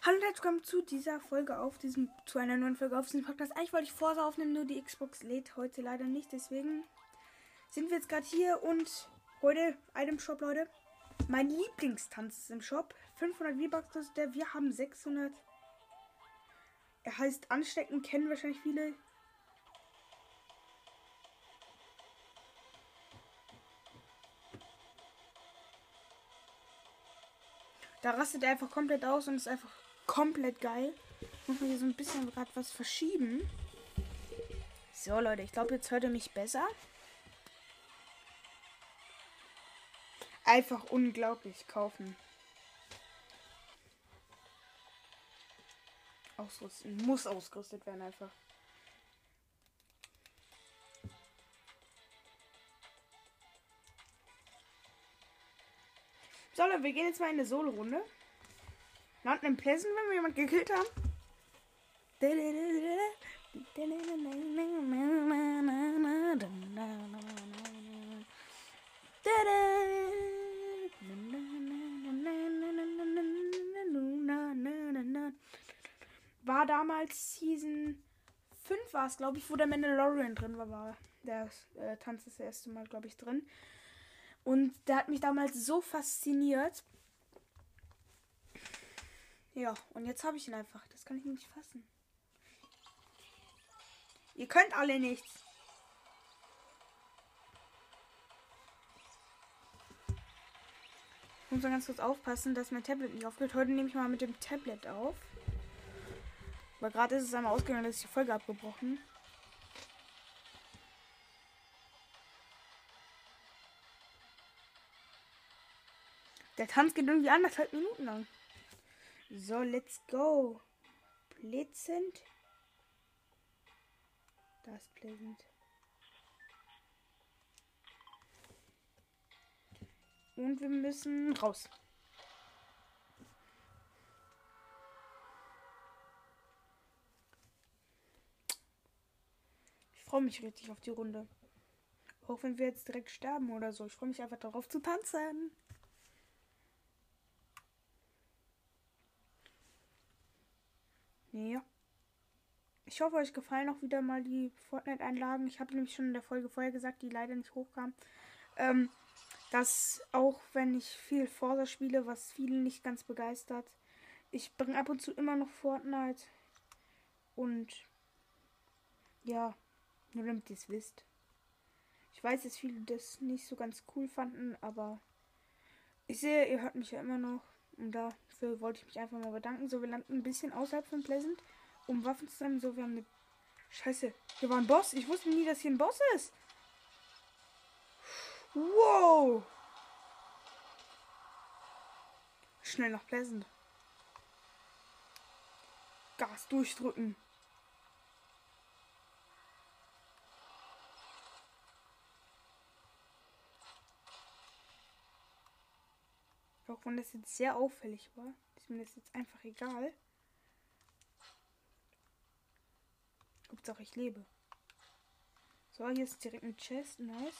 Hallo und herzlich willkommen zu dieser Folge auf diesem, zu einer neuen Folge auf diesem Podcast. Eigentlich wollte ich Forza aufnehmen, nur die Xbox lädt heute leider nicht. Deswegen sind wir jetzt gerade hier und heute Item Shop, Leute. Mein Lieblingstanz ist im Shop. 500 V-Bucks kostet der. Wir haben 600. Er heißt Anstecken, kennen wahrscheinlich viele. Da rastet er einfach komplett aus und ist einfach komplett geil. Muss man hier so ein bisschen gerade was verschieben. So, Leute, ich glaube, jetzt hört ihr mich besser. Einfach unglaublich kaufen. Ausrüsten. Muss ausgerüstet werden einfach. So, Leute, wir gehen jetzt mal in eine Solo-Runde. Landen im Pleasant, wenn wir jemanden gekillt haben. War damals Season 5 war es, glaube ich, wo der Mandalorian drin war, war der äh, Tanz das erste Mal, glaube ich, drin. Und der hat mich damals so fasziniert. Ja, und jetzt habe ich ihn einfach. Das kann ich nicht fassen. Ihr könnt alle nichts. Ich muss mal ganz kurz aufpassen, dass mein Tablet nicht aufgeht. Heute nehme ich mal mit dem Tablet auf. Aber gerade ist es einmal ausgegangen, dass ich die Folge abgebrochen. Der Tanz geht irgendwie anderthalb Minuten lang. So, let's go. Blitzend. Das ist Pleasant. Und wir müssen raus. Ich freue mich richtig auf die Runde. Auch wenn wir jetzt direkt sterben oder so. Ich freue mich einfach darauf zu tanzen. Ja. Ich hoffe, euch gefallen auch wieder mal die Fortnite-Einlagen. Ich habe nämlich schon in der Folge vorher gesagt, die leider nicht hochkam. Ähm, dass auch wenn ich viel Forza spiele, was viele nicht ganz begeistert, ich bringe ab und zu immer noch Fortnite. Und ja, nur damit ihr es wisst. Ich weiß, dass viele das nicht so ganz cool fanden, aber ich sehe, ihr hört mich ja immer noch. Und dafür wollte ich mich einfach mal bedanken. So, wir landen ein bisschen außerhalb von Pleasant, um Waffen zu sammeln. So, wir haben eine. Scheiße, hier war ein Boss. Ich wusste nie, dass hier ein Boss ist. Wow. Schnell nach Pleasant. Gas durchdrücken. Auch wenn das jetzt sehr auffällig war, ist mir das jetzt einfach egal. Hauptsache ich lebe. So, hier ist direkt ein Chest. Nice.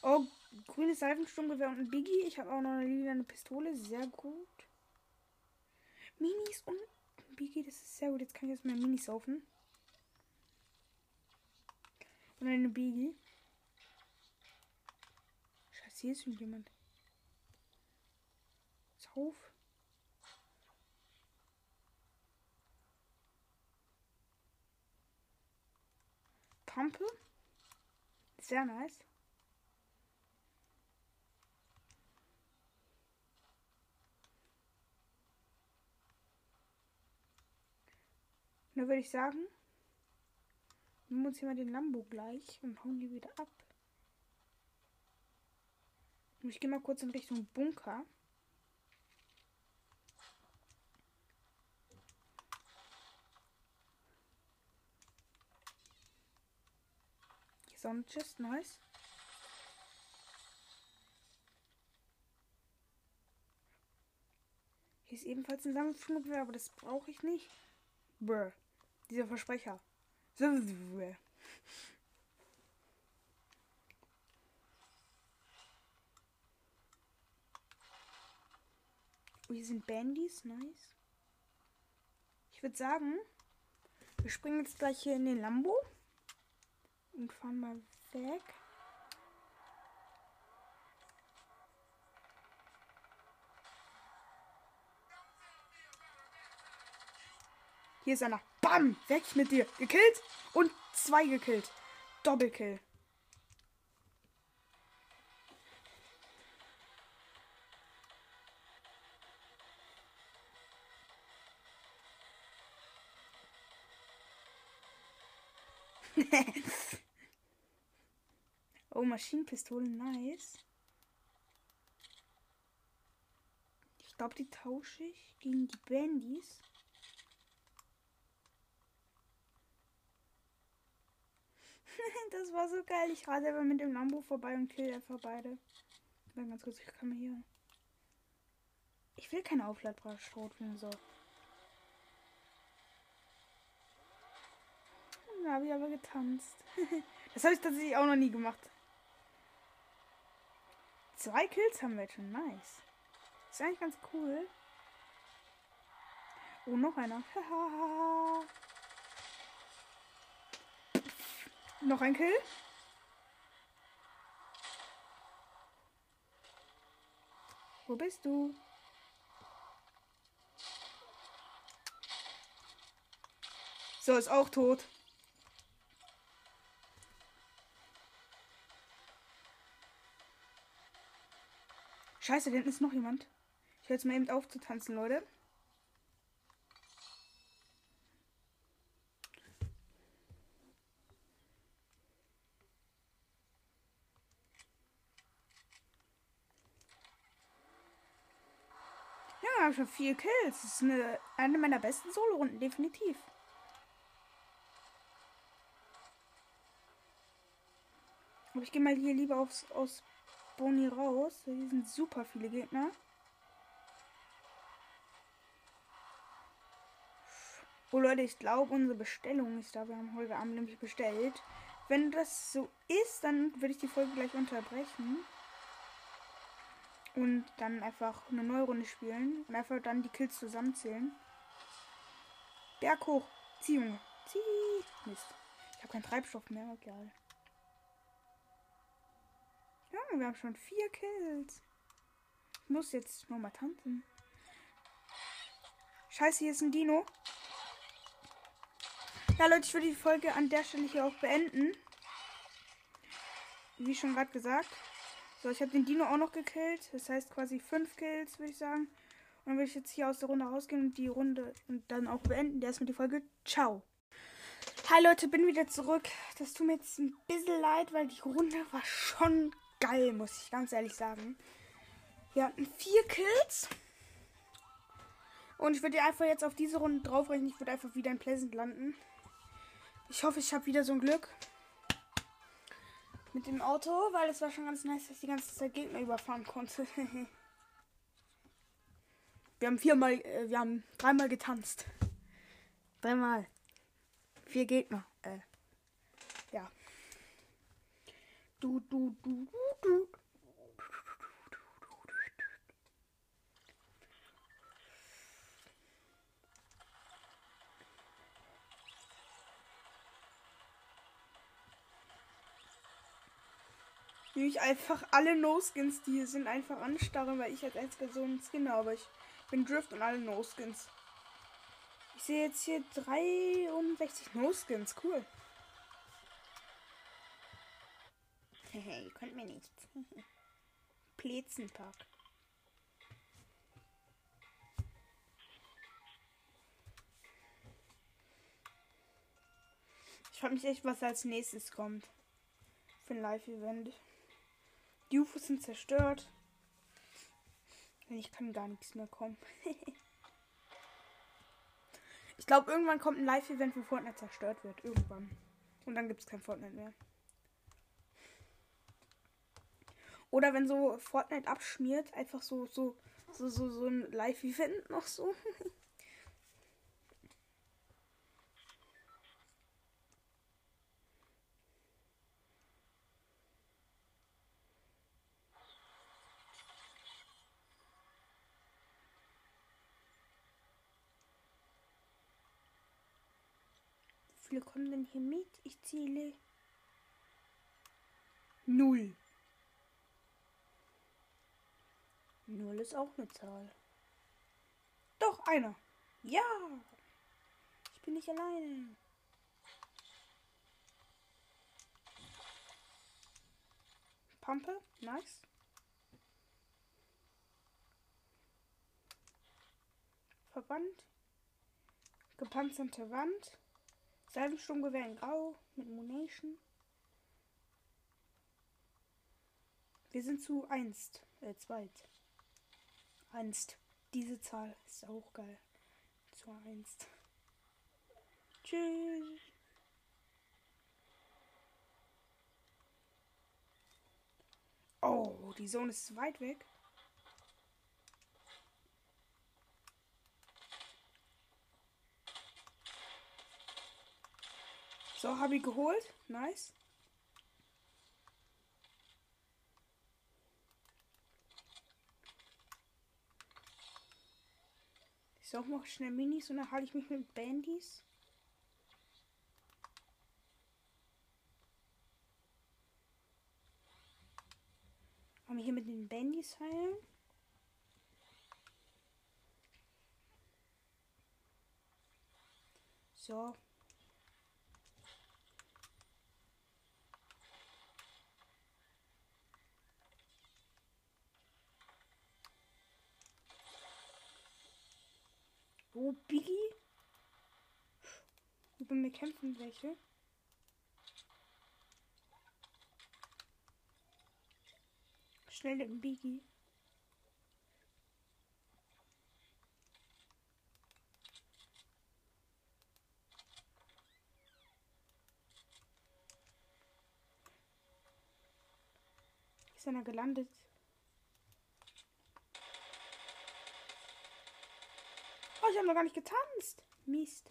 Oh, grünes Seifensturmgewehr und ein Biggie. Ich habe auch noch eine lila Pistole. Sehr gut. Minis und ein Biggie. Das ist sehr gut. Jetzt kann ich erstmal Minis saufen. Und eine Biggie. Scheiße, hier ist schon jemand. Sauf. Pampe. Sehr nice. Da würde ich sagen, nehmen wir uns hier mal den Lambo gleich und hauen die wieder ab. Ich gehe mal kurz in Richtung Bunker. Hier ist auch ein Chest, nice. Hier ist ebenfalls ein Sammelfluggewehr, aber das brauche ich nicht. Brr. Dieser Versprecher. Oh, hier sind Bandys, nice. Ich würde sagen, wir springen jetzt gleich hier in den Lambo und fahren mal weg. Hier ist einer. Bam! Weg mit dir. Gekillt und zwei gekillt. Doppelkill. oh, Maschinenpistole, nice. Ich glaube, die tausche ich gegen die Bandys. das war so geil. Ich rase aber mit dem Lambo vorbei und kill einfach beide. Dann ganz kurz, ich kann mal hier. Ich will keine aufladbare Schrotflinte, so. Da habe ich aber getanzt. das habe ich tatsächlich auch noch nie gemacht. Zwei Kills haben wir jetzt schon. Nice. Ist eigentlich ganz cool. Oh, noch einer. noch ein Kill. Wo bist du? So, ist auch tot. Scheiße, da hinten ist noch jemand. Ich höre jetzt mal eben auf zu tanzen, Leute. Ja, schon vier Kills. Das ist eine, eine meiner besten Solo-Runden, definitiv. Aber ich gehe mal hier lieber aufs, Boni raus. Hier sind super viele Gegner. Oh Leute, ich glaube, unsere Bestellung ist da. Wir haben heute Abend nämlich bestellt. Wenn das so ist, dann würde ich die Folge gleich unterbrechen. Und dann einfach eine neue Runde spielen. Und einfach dann die Kills zusammenzählen. Berg hoch. Zieh, Junge. Zieh. Mist. Ich habe keinen Treibstoff mehr. Egal. Ja, wir haben schon vier Kills. Ich muss jetzt nochmal tanzen. Scheiße, hier ist ein Dino. Ja, Leute, ich würde die Folge an der Stelle hier auch beenden. Wie schon gerade gesagt. So, ich habe den Dino auch noch gekillt. Das heißt quasi fünf Kills, würde ich sagen. Und dann würde ich jetzt hier aus der Runde rausgehen und die Runde und dann auch beenden. Der ist mit die Folge. Ciao. Hi Leute, bin wieder zurück. Das tut mir jetzt ein bisschen leid, weil die Runde war schon geil, muss ich ganz ehrlich sagen. Wir hatten vier Kills. Und ich würde einfach jetzt auf diese Runde draufrechnen. Ich würde einfach wieder in Pleasant landen. Ich hoffe, ich habe wieder so ein Glück. Mit dem Auto, weil es war schon ganz nice, dass ich die ganze Zeit Gegner überfahren konnte. wir haben viermal, äh, wir haben dreimal getanzt. Dreimal. Vier Gegner. Äh, ja. Du, du, du, du, ich einfach alle No-Skins, die hier sind, einfach anstarren, weil ich als einziger so einen Skin habe. Ich bin Drift und alle No-Skins. Ich sehe jetzt hier 63 No-Skins. Cool. Ihr könnt mir nichts. Plätzenpark. Ich frage mich echt, was als nächstes kommt. Für ein Live-Event. Die UFOs sind zerstört. Ich kann gar nichts mehr kommen. ich glaube, irgendwann kommt ein Live-Event, wo Fortnite zerstört wird. Irgendwann. Und dann gibt es kein Fortnite mehr. Oder wenn so Fortnite abschmiert, einfach so, so, so, so, so ein Live-Event noch so. Wie viele kommen denn hier mit? Ich zähle. Null. Null ist auch eine Zahl. Doch, einer. Ja. Ich bin nicht alleine. Pampe, nice. Verband. Gepanzerte Wand. Salvensturmgewehr in Grau mit Munition. Wir sind zu einst, äh, zweit. Einst. Diese Zahl ist auch geil. Zu einst. Tschüss. Oh, die Zone ist weit weg. So, habe ich geholt. Nice. Ich suche noch schnell Minis und dann halte ich mich mit Bandys. Haben wir hier mit den Bandys heilen? So. Wo, Biggie? Über mir kämpfen welche. Schnell den Biggie. Ist einer gelandet? Oh, ich habe noch gar nicht getanzt. Mist.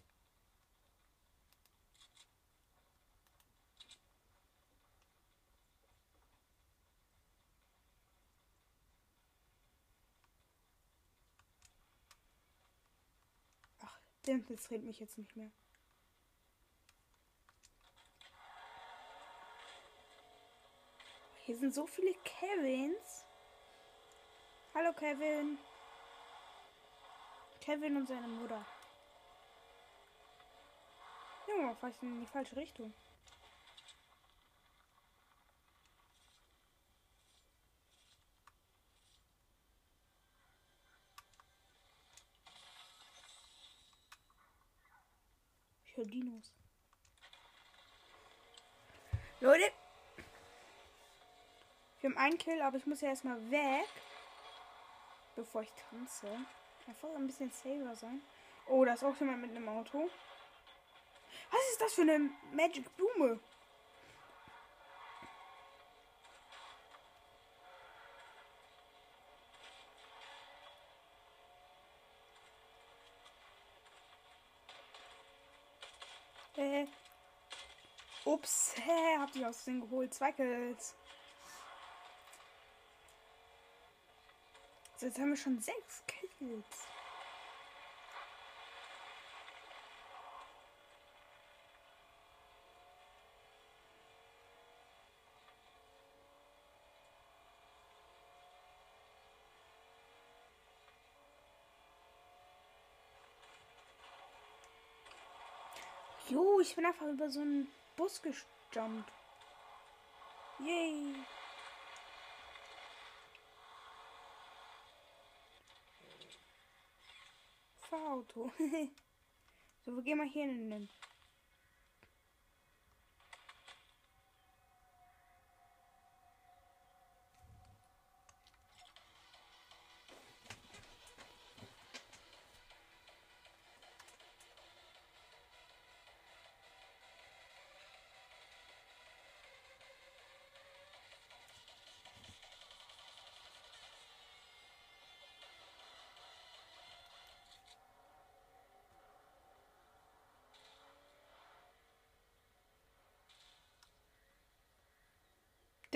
Ach, der interessiert mich jetzt nicht mehr. Hier sind so viele Kevins. Hallo Kevin. Kevin und seine Mutter. Junge, ich in die falsche Richtung. Ich höre Dinos. Leute. Wir haben einen Kill, aber ich muss ja erstmal weg. Bevor ich tanze. Einfach ein bisschen safer sein. Oh, da ist auch jemand mit einem Auto. Was ist das für eine Magic Blume? Äh. Ups, hä, hab die aus den geholt. Zwei Kills. So, jetzt haben wir schon sechs Kills. Jo, ich bin einfach über so einen Bus gejumpt. Yay. Fahrauto. so, wir gehen mal hier hin.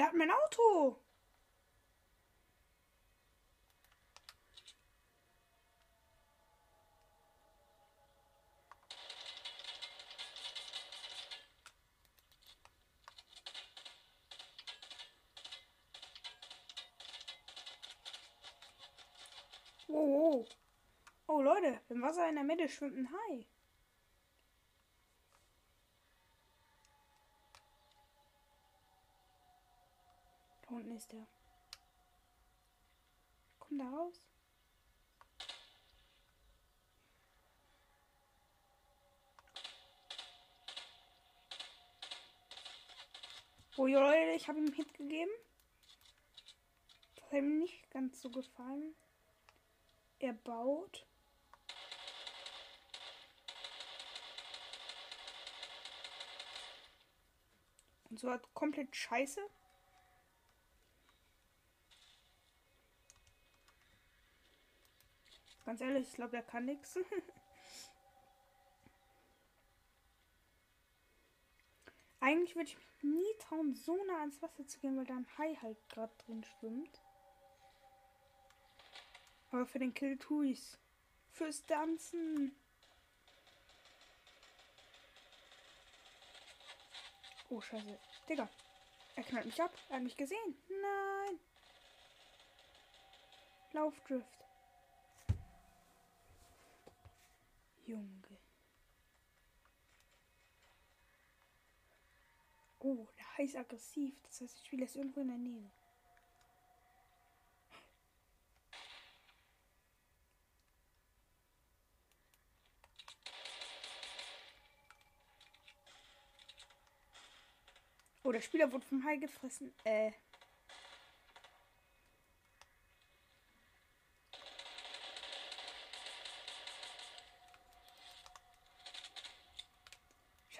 Der hat mein Auto. Wow, wow. Oh Leute, im Wasser in der Mitte schwimmt ein Hai. Ist der. Komm da raus. Oh Leute, ich habe ihm Hit gegeben. Das hat ihm nicht ganz so gefallen. Er baut. Und so hat komplett scheiße. Ganz ehrlich, ich glaube, er kann nichts. Eigentlich würde ich mich nie trauen, so nah ans Wasser zu gehen, weil da ein Hai halt gerade drin schwimmt. Aber für den Kill tue ich's. Fürs Tanzen. Oh, scheiße. Digga. Er knallt mich ab. Er hat mich gesehen. Nein. Laufdrift. Junge. Oh, der Hai ist aggressiv. Das heißt, ich spiele jetzt irgendwo in der Nähe. Oh, der Spieler wurde vom Hai gefressen. Äh.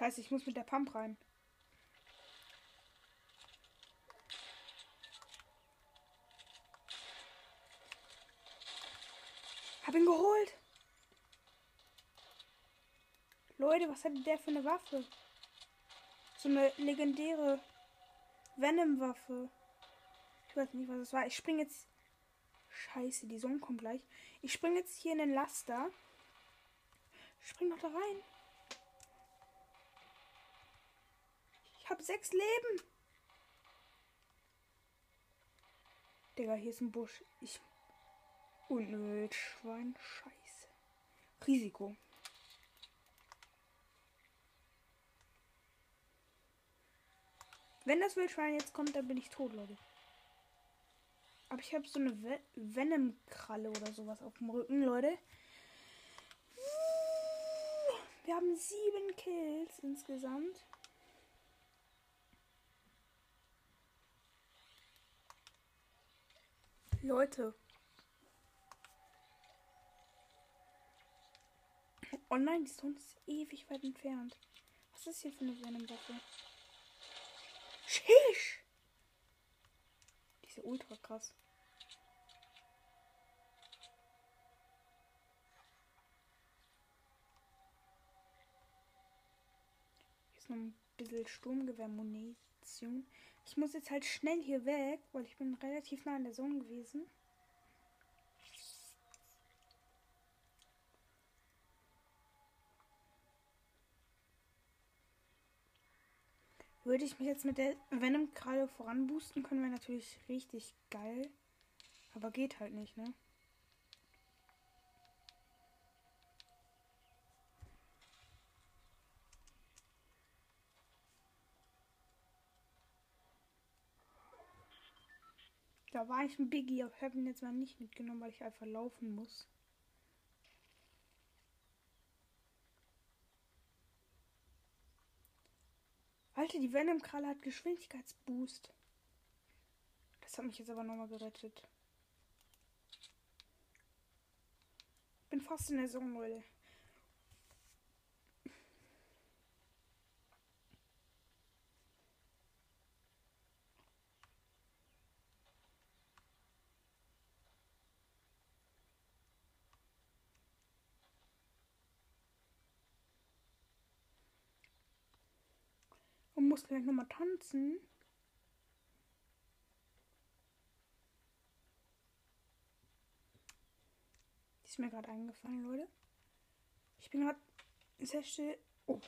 Scheiße, ich muss mit der Pump rein. Hab ihn geholt. Leute, was hat der für eine Waffe? So eine legendäre Venom-Waffe. Ich weiß nicht, was es war. Ich springe jetzt. Scheiße, die Sonne kommt gleich. Ich springe jetzt hier in den Laster. Spring doch da rein. Ich habe sechs Leben. Digga, hier ist ein Busch. Ich. Und Wildschwein. Scheiße. Risiko. Wenn das Wildschwein jetzt kommt, dann bin ich tot, Leute. Aber ich habe so eine Ve Venom-Kralle oder sowas auf dem Rücken, Leute. Wir haben sieben Kills insgesamt. Leute. Oh nein, die Sonne ist ewig weit entfernt. Was ist hier für eine Venom-Waffe? Sheesh. Die ist ja ultra krass. Hier ist noch ein bisschen Sturmgewehrmunition. Ich muss jetzt halt schnell hier weg, weil ich bin relativ nah an der Zone gewesen. Würde ich mich jetzt mit der Venom gerade voranboosten können, wäre natürlich richtig geil. Aber geht halt nicht, ne? Da war ich ein Biggie, aber ich habe ihn jetzt mal nicht mitgenommen, weil ich einfach laufen muss. Alter, die Venom-Kralle hat Geschwindigkeitsboost. Das hat mich jetzt aber nochmal gerettet. Bin fast in der Zone, Leute. muss gleich nochmal tanzen. Ist mir gerade eingefallen, Leute. Ich bin gerade sehr still. Oh.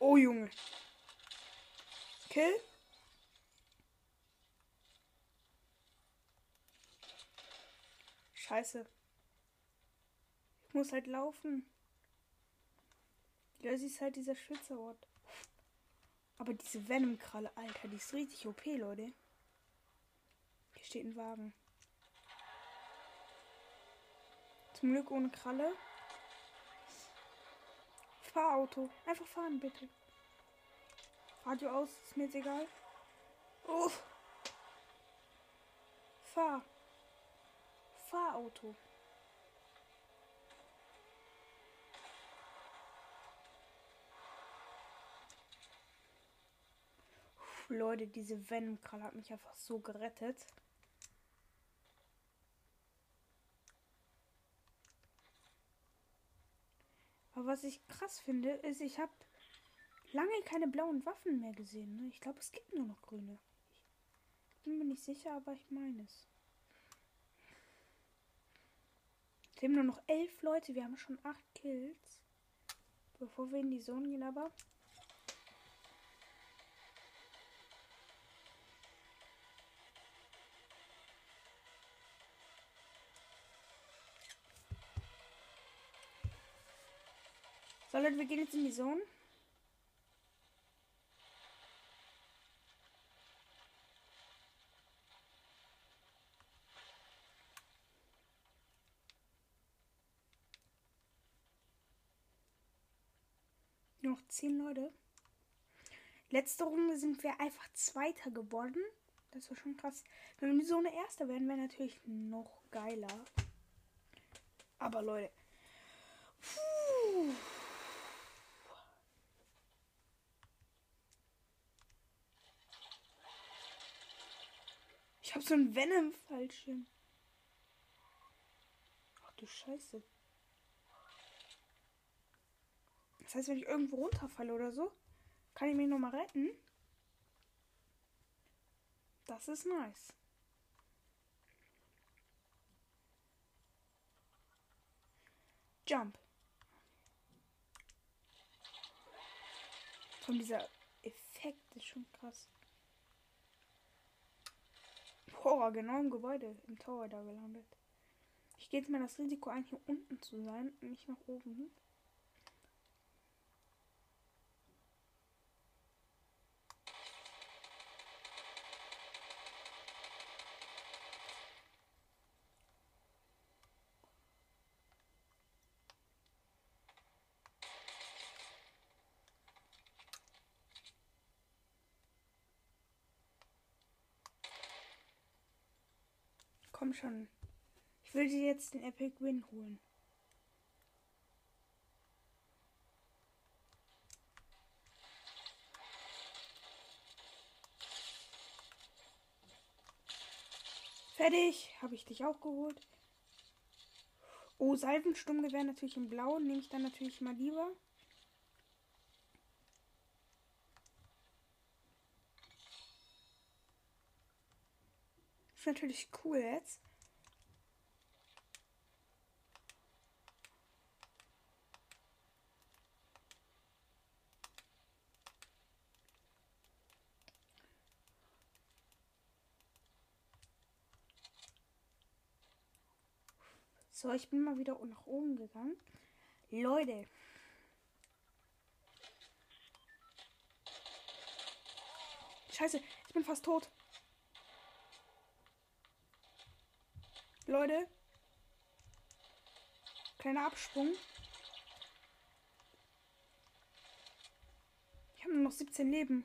Oh, Junge. Kill. Scheiße. Muss halt laufen. Ja, sie ist halt dieser Schwitzerort. Aber diese Venom-Kralle, Alter, die ist richtig OP, Leute. Hier steht ein Wagen. Zum Glück ohne Kralle. Fahrauto. Einfach fahren, bitte. Radio aus, ist mir jetzt egal. Oh. Fahr. Fahrauto. Leute, diese Venom-Kralle hat mich einfach so gerettet. Aber was ich krass finde, ist, ich habe lange keine blauen Waffen mehr gesehen. Ne? Ich glaube, es gibt nur noch grüne. Ich bin mir nicht sicher, aber ich meine es. Es haben nur noch elf Leute. Wir haben schon acht Kills. Bevor wir in die Zone gehen, aber. So, Leute, wir gehen jetzt in die Zone. Nur noch zehn Leute. Letzte Runde sind wir einfach Zweiter geworden. Das war schon krass. Wenn wir in die Zone Erster werden, wäre natürlich noch geiler. Aber Leute. Puh. Ich hab so einen Venom-Fallschirm. Ach du Scheiße. Das heißt, wenn ich irgendwo runterfalle oder so, kann ich mich nochmal retten. Das ist nice. Jump. Von dieser Effekt ist schon krass. Boah, genau im Gebäude, im Tower da gelandet. Ich gehe jetzt mal das Risiko ein, hier unten zu sein und nicht nach oben. Schon. Ich will dir jetzt den Epic Win holen. Fertig. Habe ich dich auch geholt. Oh, Salvensturmgewehr natürlich in Blau. Nehme ich dann natürlich mal lieber. Ist natürlich cool jetzt. So, ich bin mal wieder nach oben gegangen. Leute. Scheiße, ich bin fast tot. Leute. Kleiner Absprung. Ich habe nur noch 17 Leben.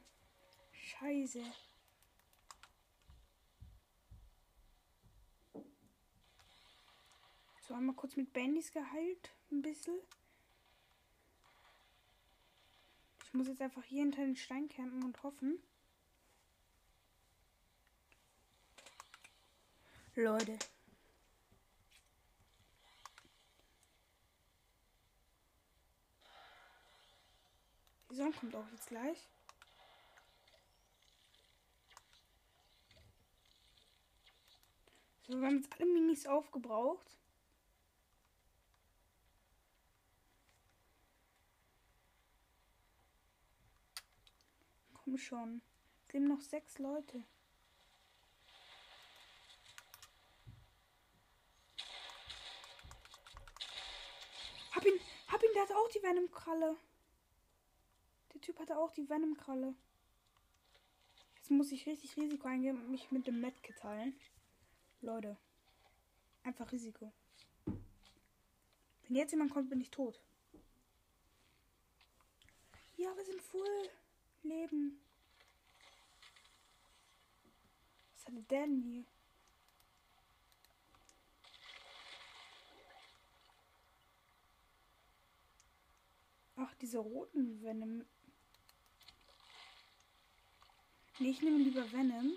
Scheiße. So, einmal kurz mit Bandys geheilt. Ein bisschen. Ich muss jetzt einfach hier hinter den Stein campen und hoffen. Leute. Song kommt auch jetzt gleich. So, wir haben jetzt alle Minis aufgebraucht. Komm schon. Es leben noch sechs Leute. Hab ihn, hab ihn, der hat auch die Venom-Kralle. Der Typ hatte auch die Venom-Kralle. Jetzt muss ich richtig Risiko eingehen und mich mit dem Medkit teilen. Leute. Einfach Risiko. Wenn jetzt jemand kommt, bin ich tot. Ja, wir sind voll Leben. Was hatte der denn hier? Ach, diese roten Venom. Nee, ich nehme lieber Venom.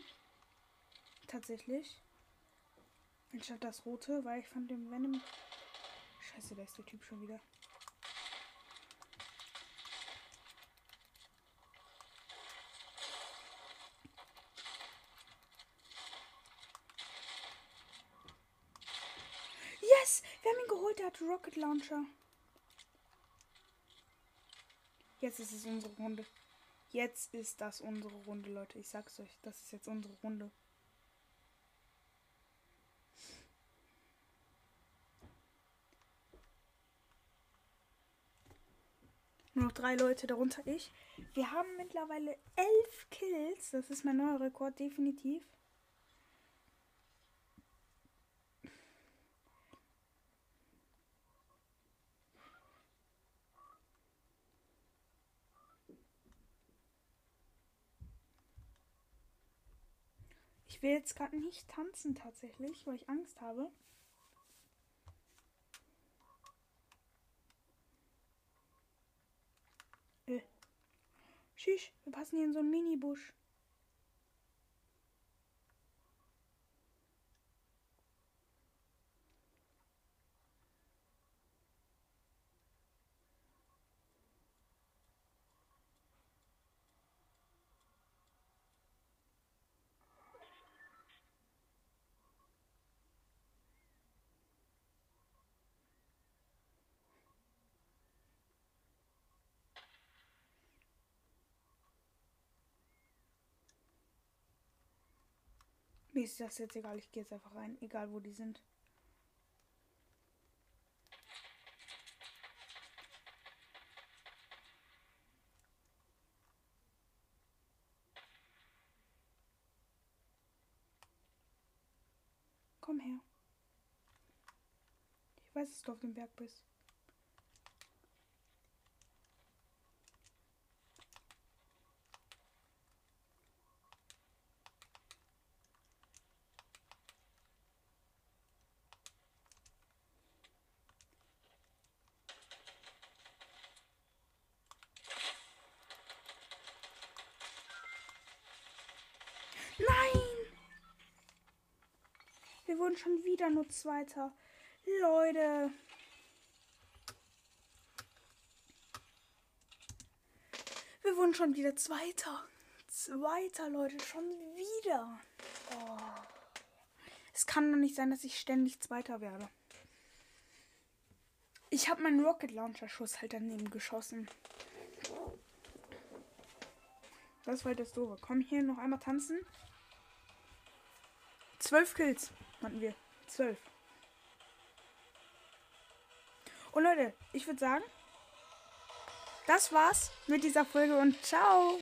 Tatsächlich. Anstatt das rote, weil ich fand den Venom. Scheiße, da ist der Typ schon wieder. Yes! Wir haben ihn geholt, der hat Rocket Launcher. Jetzt ist es unsere Runde. Jetzt ist das unsere Runde, Leute. Ich sag's euch, das ist jetzt unsere Runde. Nur noch drei Leute, darunter ich. Wir haben mittlerweile elf Kills. Das ist mein neuer Rekord, definitiv. Ich will jetzt gerade nicht tanzen tatsächlich, weil ich Angst habe. Äh. Schisch, wir passen hier in so einen Mini-Busch. Mir ist das jetzt egal, ich gehe jetzt einfach rein, egal wo die sind. Komm her. Ich weiß, dass du auf dem Berg bist. Nein! Wurden schon wieder nur Zweiter. Leute. Wir wurden schon wieder Zweiter. Zweiter, Leute. Schon wieder. Oh. Es kann doch nicht sein, dass ich ständig Zweiter werde. Ich habe meinen Rocket Launcher Schuss halt daneben geschossen. Das war halt das Doofe. Komm hier noch einmal tanzen. Zwölf Kills hatten wir. Zwölf. Und Leute, ich würde sagen, das war's mit dieser Folge und ciao.